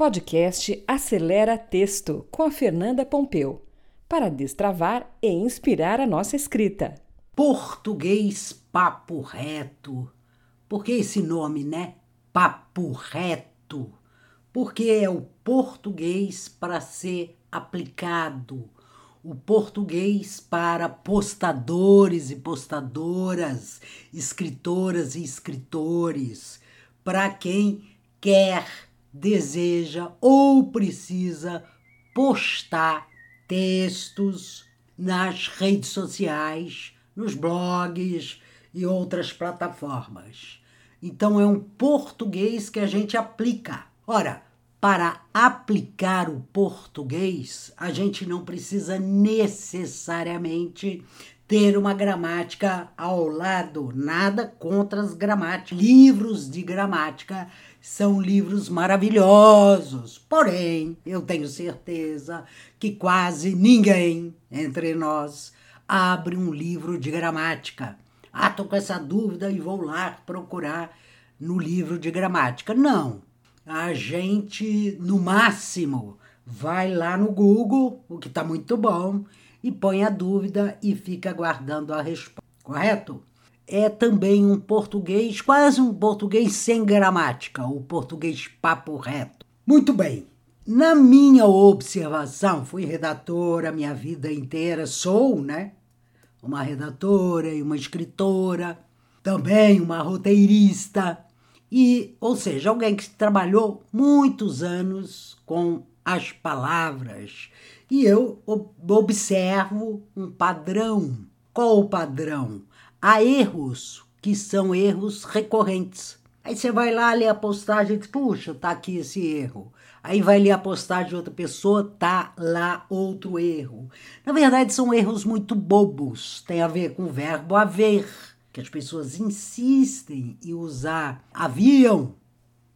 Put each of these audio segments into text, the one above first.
Podcast Acelera Texto com a Fernanda Pompeu para destravar e inspirar a nossa escrita. Português papo reto. Por que esse nome, né? Papo reto. Porque é o português para ser aplicado, o português para postadores e postadoras, escritoras e escritores, para quem quer deseja ou precisa postar textos nas redes sociais, nos blogs e outras plataformas. Então é um português que a gente aplica. Ora, para aplicar o português, a gente não precisa necessariamente ter uma gramática ao lado, nada contra as gramáticas. Livros de gramática são livros maravilhosos, porém, eu tenho certeza que quase ninguém entre nós abre um livro de gramática. Ah, tô com essa dúvida e vou lá procurar no livro de gramática. Não. A gente, no máximo, vai lá no Google, o que está muito bom, e põe a dúvida e fica aguardando a resposta. Correto? É também um português, quase um português sem gramática, o português papo reto. Muito bem. Na minha observação, fui redatora minha vida inteira, sou, né? Uma redatora e uma escritora, também uma roteirista, e, ou seja, alguém que trabalhou muitos anos com as palavras e eu observo um padrão. Qual o padrão? Há erros que são erros recorrentes. Aí você vai lá ler a postagem e diz, puxa, tá aqui esse erro. Aí vai ler a postagem de outra pessoa, tá lá outro erro. Na verdade, são erros muito bobos. Tem a ver com o verbo haver, que as pessoas insistem em usar. Haviam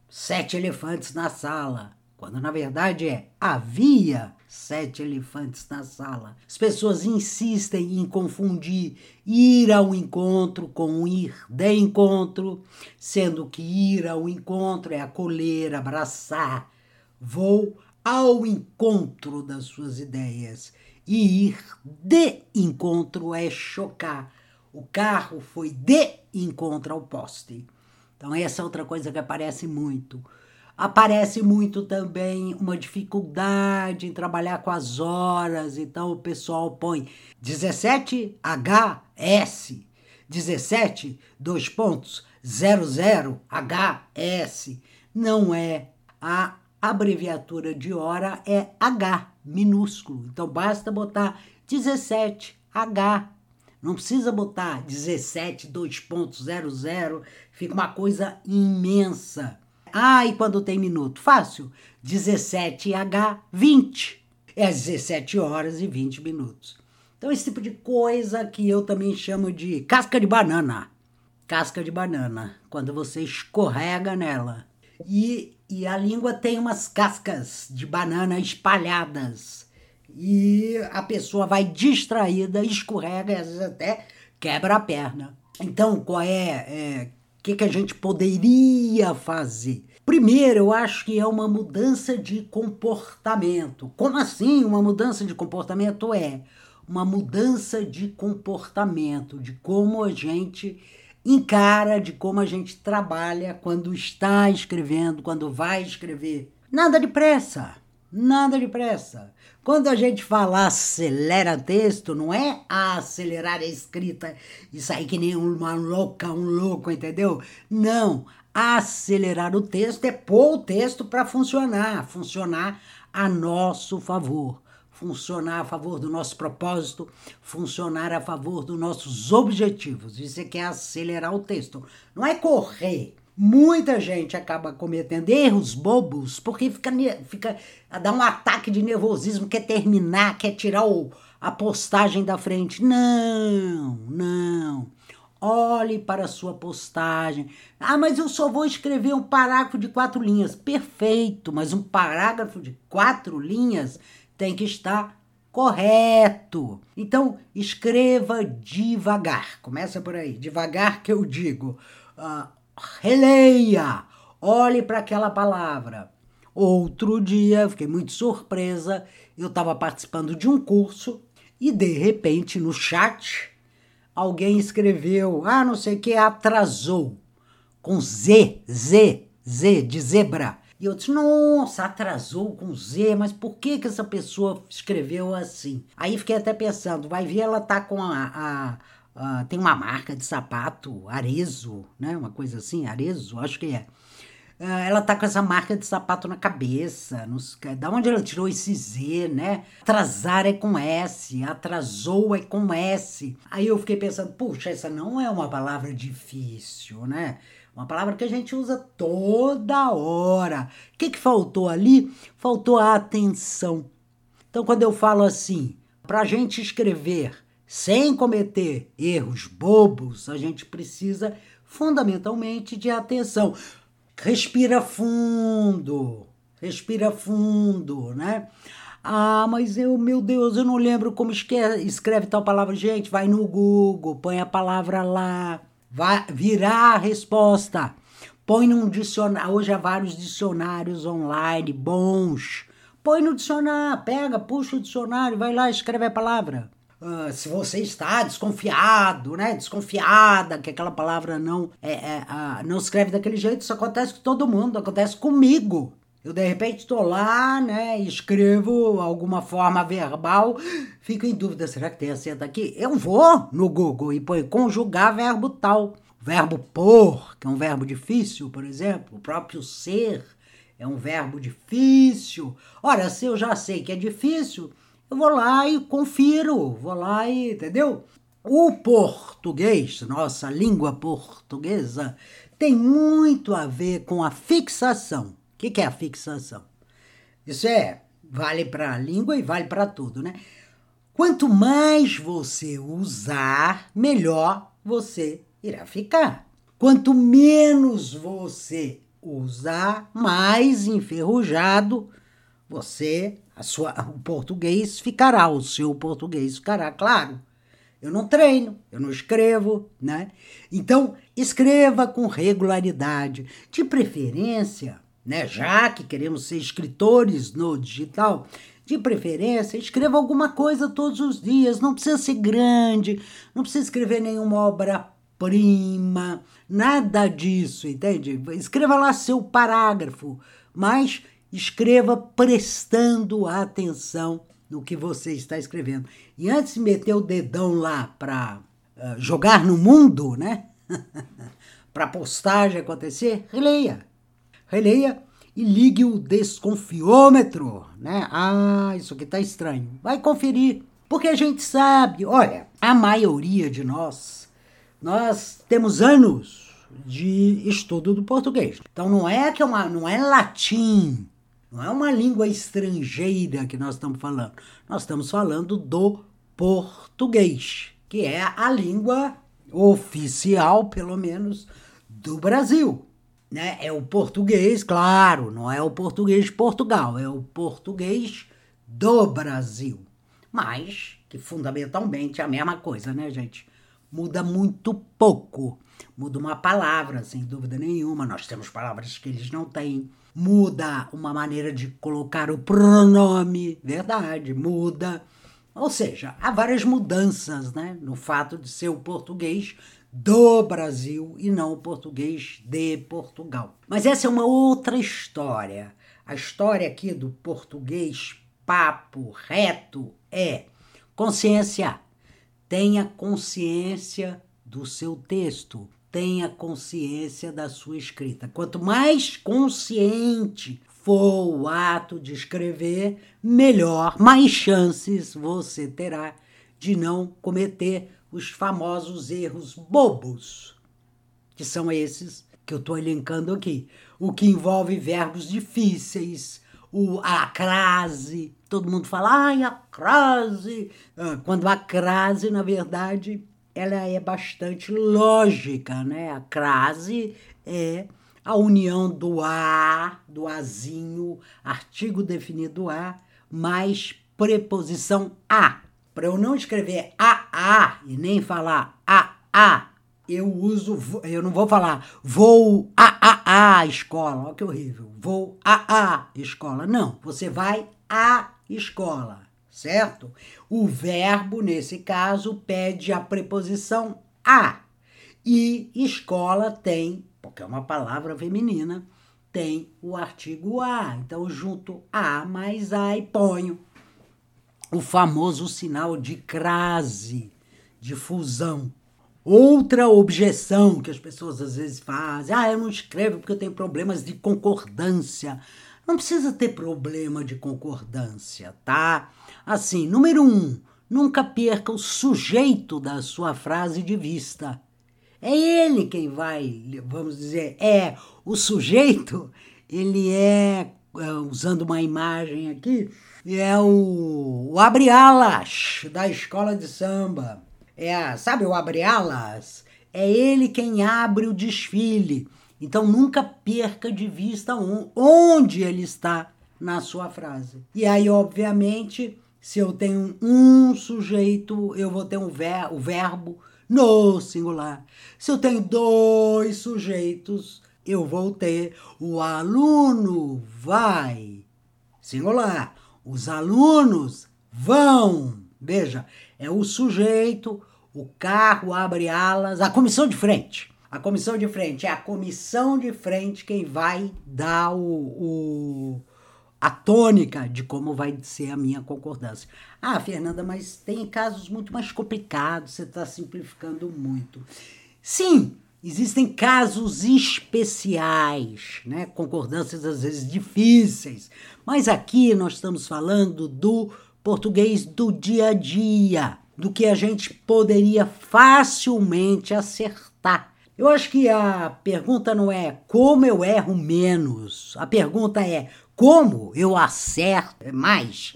sete elefantes na sala quando na verdade é havia sete elefantes na sala. As pessoas insistem em confundir ir ao encontro com ir de encontro, sendo que ir ao encontro é acolher, abraçar. Vou ao encontro das suas ideias. E ir de encontro é chocar. O carro foi de encontro ao poste. Então, essa é outra coisa que aparece muito. Aparece muito também uma dificuldade em trabalhar com as horas, então o pessoal põe 17HS, 17, dois pontos, 00HS. Não é. A abreviatura de hora é H, minúsculo. Então basta botar 17H. Não precisa botar 17, dois pontos, 00, fica uma coisa imensa. Ah, e quando tem minuto? Fácil. 17H20. É às 17 horas e 20 minutos. Então, esse tipo de coisa que eu também chamo de casca de banana. Casca de banana, quando você escorrega nela. E, e a língua tem umas cascas de banana espalhadas. E a pessoa vai distraída, escorrega às vezes até quebra a perna. Então, qual é, é que, que a gente poderia fazer? Primeiro, eu acho que é uma mudança de comportamento. Como assim uma mudança de comportamento? É uma mudança de comportamento, de como a gente encara, de como a gente trabalha quando está escrevendo, quando vai escrever. Nada de pressa, nada de pressa. Quando a gente fala acelera texto, não é acelerar a escrita e sair que nem uma louca, um louco, entendeu? Não. Acelerar o texto é pôr o texto para funcionar, funcionar a nosso favor, funcionar a favor do nosso propósito, funcionar a favor dos nossos objetivos. Isso é que é acelerar o texto. Não é correr Muita gente acaba cometendo erros bobos porque fica, fica dá um ataque de nervosismo, quer terminar, quer tirar o, a postagem da frente. Não, não. Olhe para a sua postagem. Ah, mas eu só vou escrever um parágrafo de quatro linhas. Perfeito, mas um parágrafo de quatro linhas tem que estar correto. Então, escreva devagar. Começa por aí. Devagar que eu digo. Uh, releia, olhe para aquela palavra, Outro dia, fiquei muito surpresa, eu estava participando de um curso e de repente no chat alguém escreveu: "Ah, não sei o que atrasou" com Z, Z, Z de zebra. E eu disse, nossa, atrasou com Z, mas por que que essa pessoa escreveu assim? Aí fiquei até pensando, vai ver, ela tá com a, a, a tem uma marca de sapato, Arezo, né? Uma coisa assim, Arezo, acho que é. Ah, ela tá com essa marca de sapato na cabeça. Nos, da onde ela tirou esse Z, né? Atrasar é com S, atrasou é com S. Aí eu fiquei pensando, puxa, essa não é uma palavra difícil, né? Uma palavra que a gente usa toda hora. O que, que faltou ali? Faltou a atenção. Então, quando eu falo assim, para a gente escrever sem cometer erros bobos, a gente precisa fundamentalmente de atenção. Respira fundo, respira fundo, né? Ah, mas eu, meu Deus, eu não lembro como escreve tal palavra. Gente, vai no Google, põe a palavra lá, vai virar a resposta. Põe num dicionário. Hoje há vários dicionários online bons. Põe no dicionário, pega, puxa o dicionário, vai lá, escreve a palavra. Uh, se você está desconfiado, né? Desconfiada que aquela palavra não é, é uh, não escreve daquele jeito, isso acontece com todo mundo, acontece comigo. Eu de repente estou lá, né? Escrevo alguma forma verbal, fico em dúvida, será que tem acento aqui? Eu vou no Google e põe conjugar verbo tal. verbo por, que é um verbo difícil, por exemplo, o próprio ser é um verbo difícil. Ora, se eu já sei que é difícil, eu vou lá e confiro, vou lá e, entendeu? O português, nossa língua portuguesa, tem muito a ver com a fixação. O que, que é a fixação? Isso é, vale para a língua e vale para tudo, né? Quanto mais você usar, melhor você irá ficar. Quanto menos você usar, mais enferrujado você a sua, o português ficará, o seu português ficará, claro. Eu não treino, eu não escrevo, né? Então, escreva com regularidade, de preferência, né? Já que queremos ser escritores no digital, de preferência, escreva alguma coisa todos os dias, não precisa ser grande, não precisa escrever nenhuma obra-prima, nada disso, entende? Escreva lá seu parágrafo, mas escreva prestando atenção no que você está escrevendo. E antes de meter o dedão lá para uh, jogar no mundo, né? para postagem acontecer, releia. Releia e ligue o desconfiômetro, né? Ah, isso aqui tá estranho. Vai conferir, porque a gente sabe, olha, a maioria de nós, nós temos anos de estudo do português. Então não é que é uma, não é latim, não é uma língua estrangeira que nós estamos falando. Nós estamos falando do português, que é a língua oficial, pelo menos, do Brasil. Né? É o português, claro, não é o português de Portugal, é o português do Brasil. Mas que fundamentalmente é a mesma coisa, né, gente? Muda muito pouco. Muda uma palavra, sem dúvida nenhuma. Nós temos palavras que eles não têm muda uma maneira de colocar o pronome, verdade, muda. Ou seja, há várias mudanças né, no fato de ser o português do Brasil e não o português de Portugal. Mas essa é uma outra história. A história aqui do português papo reto é consciência. Tenha consciência do seu texto tenha consciência da sua escrita. Quanto mais consciente for o ato de escrever, melhor, mais chances você terá de não cometer os famosos erros bobos, que são esses que eu estou elencando aqui. O que envolve verbos difíceis, o, a crase. Todo mundo fala, ai, a crase. Ah, quando a crase, na verdade, ela é bastante lógica, né? A crase é a união do a, do azinho, artigo definido a, mais preposição a. Para eu não escrever a a e nem falar a a, eu uso, eu não vou falar vou a a a escola, olha que horrível. Vou a a escola. Não, você vai à escola, certo? O verbo nesse caso pede a preposição a. E escola tem, porque é uma palavra feminina, tem o artigo a. Então junto a mais a e ponho o famoso sinal de crase, de fusão. Outra objeção que as pessoas às vezes fazem: ah, eu não escrevo porque eu tenho problemas de concordância. Não precisa ter problema de concordância, tá? Assim, número um, nunca perca o sujeito da sua frase de vista. É ele quem vai, vamos dizer, é o sujeito, ele é, é usando uma imagem aqui, é o, o abre-alas da escola de samba. É, sabe o abre-alas? É ele quem abre o desfile. Então nunca perca de vista onde ele está na sua frase. E aí, obviamente, se eu tenho um sujeito, eu vou ter um ver, o verbo no singular. Se eu tenho dois sujeitos, eu vou ter o aluno vai singular. Os alunos vão. Veja, é o sujeito, o carro abre alas, a comissão de frente. A comissão de frente é a comissão de frente quem vai dar o, o a tônica de como vai ser a minha concordância. Ah, Fernanda, mas tem casos muito mais complicados, você está simplificando muito. Sim, existem casos especiais, né? concordâncias às vezes difíceis, mas aqui nós estamos falando do português do dia a dia, do que a gente poderia facilmente acertar. Eu acho que a pergunta não é como eu erro menos, a pergunta é como eu acerto mais.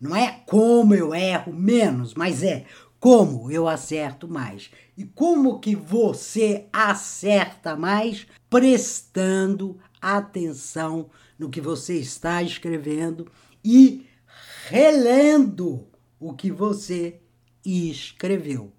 Não é como eu erro menos, mas é como eu acerto mais. E como que você acerta mais? Prestando atenção no que você está escrevendo e relendo o que você escreveu.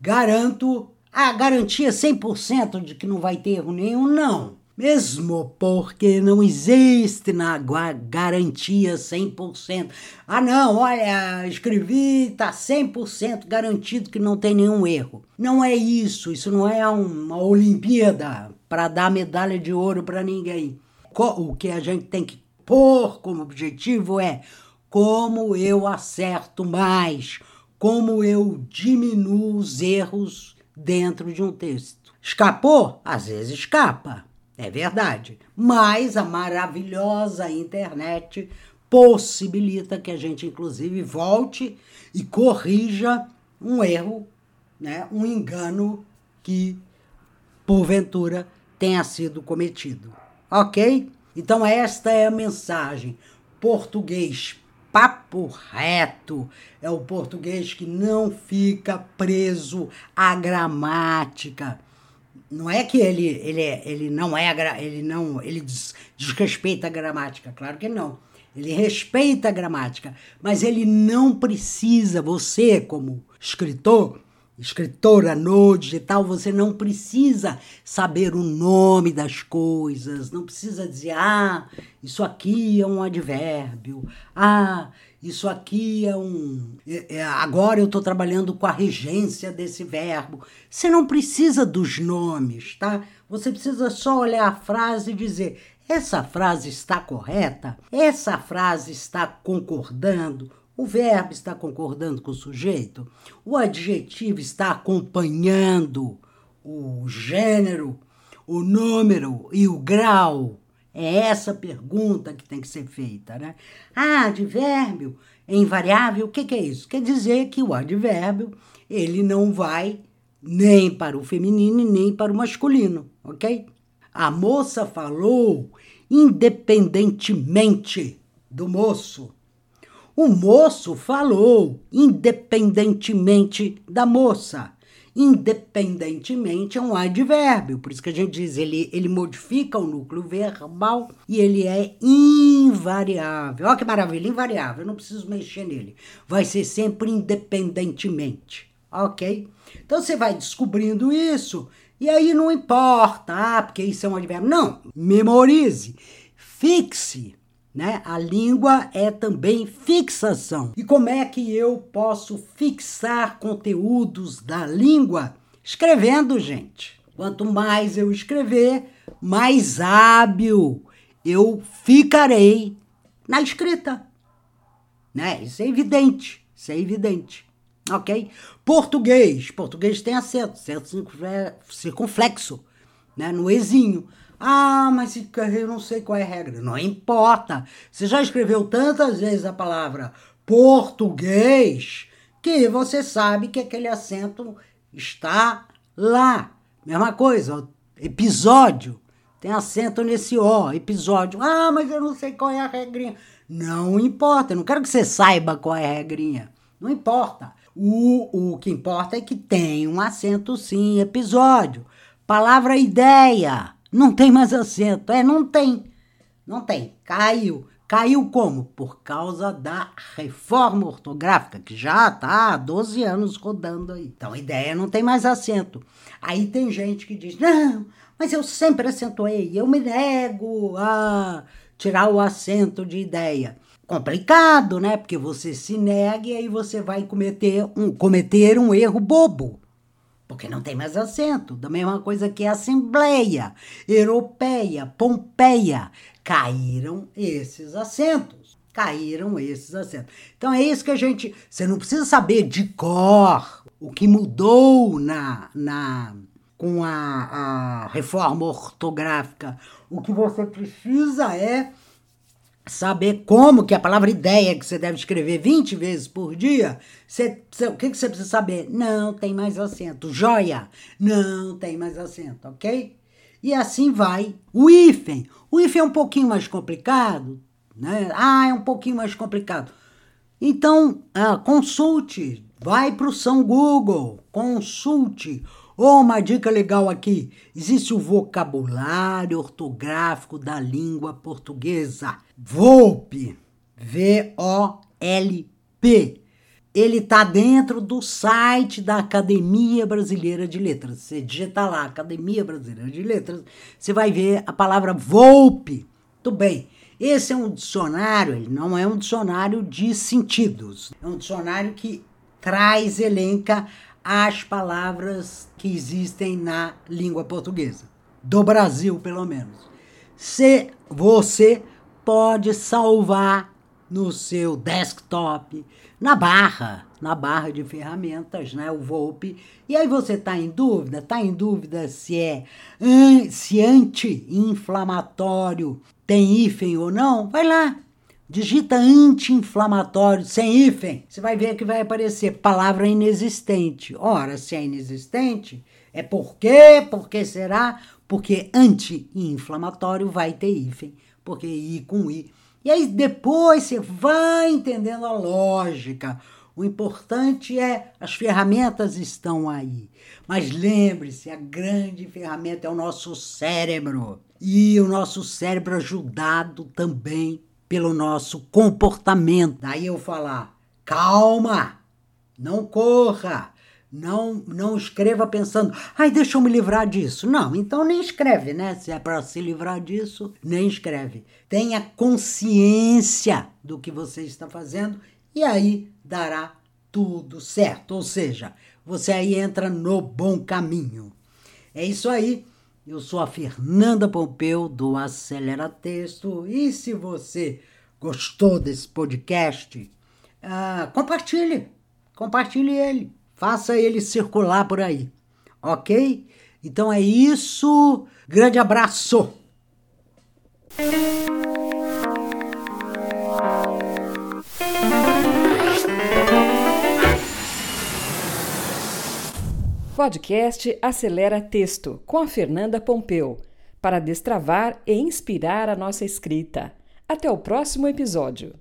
Garanto, a garantia 100% de que não vai ter erro nenhum? Não. Mesmo porque não existe na garantia 100%. Ah, não, olha, escrevi, está 100% garantido que não tem nenhum erro. Não é isso, isso não é uma Olimpíada para dar medalha de ouro para ninguém. O que a gente tem que pôr como objetivo é como eu acerto mais, como eu diminuo os erros dentro de um texto. Escapou? Às vezes escapa é verdade. Mas a maravilhosa internet possibilita que a gente, inclusive, volte e corrija um erro, né, um engano que, porventura, tenha sido cometido. Ok? Então, esta é a mensagem. Português papo reto é o português que não fica preso à gramática não é que ele, ele, ele não é ele não ele desrespeita a gramática, claro que não. Ele respeita a gramática, mas ele não precisa, você como escritor, escritora no digital, você não precisa saber o nome das coisas, não precisa dizer, ah, isso aqui é um advérbio, ah, isso aqui é um. É, é, agora eu estou trabalhando com a regência desse verbo. Você não precisa dos nomes, tá? Você precisa só olhar a frase e dizer: essa frase está correta? Essa frase está concordando? O verbo está concordando com o sujeito? O adjetivo está acompanhando o gênero, o número e o grau? É essa pergunta que tem que ser feita, né? Ah, advérbio é invariável, o que, que é isso? Quer dizer que o advérbio ele não vai nem para o feminino nem para o masculino, ok? A moça falou independentemente do moço. O moço falou independentemente da moça independentemente é um advérbio. Por isso que a gente diz, ele, ele modifica o núcleo verbal e ele é invariável. Olha que maravilha, invariável, eu não preciso mexer nele. Vai ser sempre independentemente. Ok? Então você vai descobrindo isso e aí não importa, ah, porque isso é um advérbio. Não, memorize, fixe. Né? A língua é também fixação. E como é que eu posso fixar conteúdos da língua? Escrevendo, gente. Quanto mais eu escrever, mais hábil eu ficarei na escrita. Né? Isso é evidente, isso é evidente. Ok? Português. Português tem acento, acento circunflexo, né? no exinho. Ah, mas eu não sei qual é a regra. Não importa. Você já escreveu tantas vezes a palavra português que você sabe que aquele acento está lá. Mesma coisa, episódio. Tem acento nesse O, episódio. Ah, mas eu não sei qual é a regrinha. Não importa, eu não quero que você saiba qual é a regrinha. Não importa. O, o que importa é que tem um acento sim, episódio. Palavra ideia. Não tem mais acento. É, não tem. Não tem. Caiu. Caiu como? Por causa da reforma ortográfica, que já está há 12 anos rodando aí. Então, a ideia não tem mais acento. Aí tem gente que diz: não, mas eu sempre acentuei, eu me nego a tirar o acento de ideia. Complicado, né? Porque você se nega e aí você vai cometer um, cometer um erro bobo porque não tem mais acento. Da mesma coisa que a Assembleia Europeia, Pompeia, caíram esses acentos. Caíram esses acentos. Então é isso que a gente. Você não precisa saber de cor o que mudou na, na com a, a reforma ortográfica. O que você precisa é saber como que a palavra ideia que você deve escrever 20 vezes por dia, você, você, o que, que você precisa saber? Não tem mais acento. Joia, não tem mais acento, ok? E assim vai. O hífen. O hífen é um pouquinho mais complicado, né? Ah, é um pouquinho mais complicado. Então, ah, consulte, vai para o São Google, consulte Oh, uma dica legal aqui: existe o vocabulário ortográfico da língua portuguesa. VOLP. V-O-L-P. Ele está dentro do site da Academia Brasileira de Letras. Você digita lá, Academia Brasileira de Letras, você vai ver a palavra VOLP. Tudo bem. Esse é um dicionário, ele não é um dicionário de sentidos. É um dicionário que traz, elenca as palavras que existem na língua portuguesa, do Brasil pelo menos. Se você pode salvar no seu desktop, na barra, na barra de ferramentas, né, o VoLP, e aí você está em dúvida, está em dúvida se é se anti-inflamatório tem hífen ou não, vai lá, Digita anti-inflamatório sem hífen. Você vai ver que vai aparecer palavra inexistente. Ora, se é inexistente, é por quê? Por que será? Porque anti-inflamatório vai ter hífen. Porque I com I. E aí depois você vai entendendo a lógica. O importante é as ferramentas estão aí. Mas lembre-se, a grande ferramenta é o nosso cérebro. E o nosso cérebro ajudado também pelo nosso comportamento. Daí eu falar: calma, não corra, não não escreva pensando, ai, deixa eu me livrar disso. Não, então nem escreve, né? Se é para se livrar disso, nem escreve. Tenha consciência do que você está fazendo e aí dará tudo certo. Ou seja, você aí entra no bom caminho. É isso aí. Eu sou a Fernanda Pompeu do Acelera Texto e se você gostou desse podcast, uh, compartilhe, compartilhe ele, faça ele circular por aí, ok? Então é isso, grande abraço! Podcast Acelera Texto com a Fernanda Pompeu para destravar e inspirar a nossa escrita. Até o próximo episódio.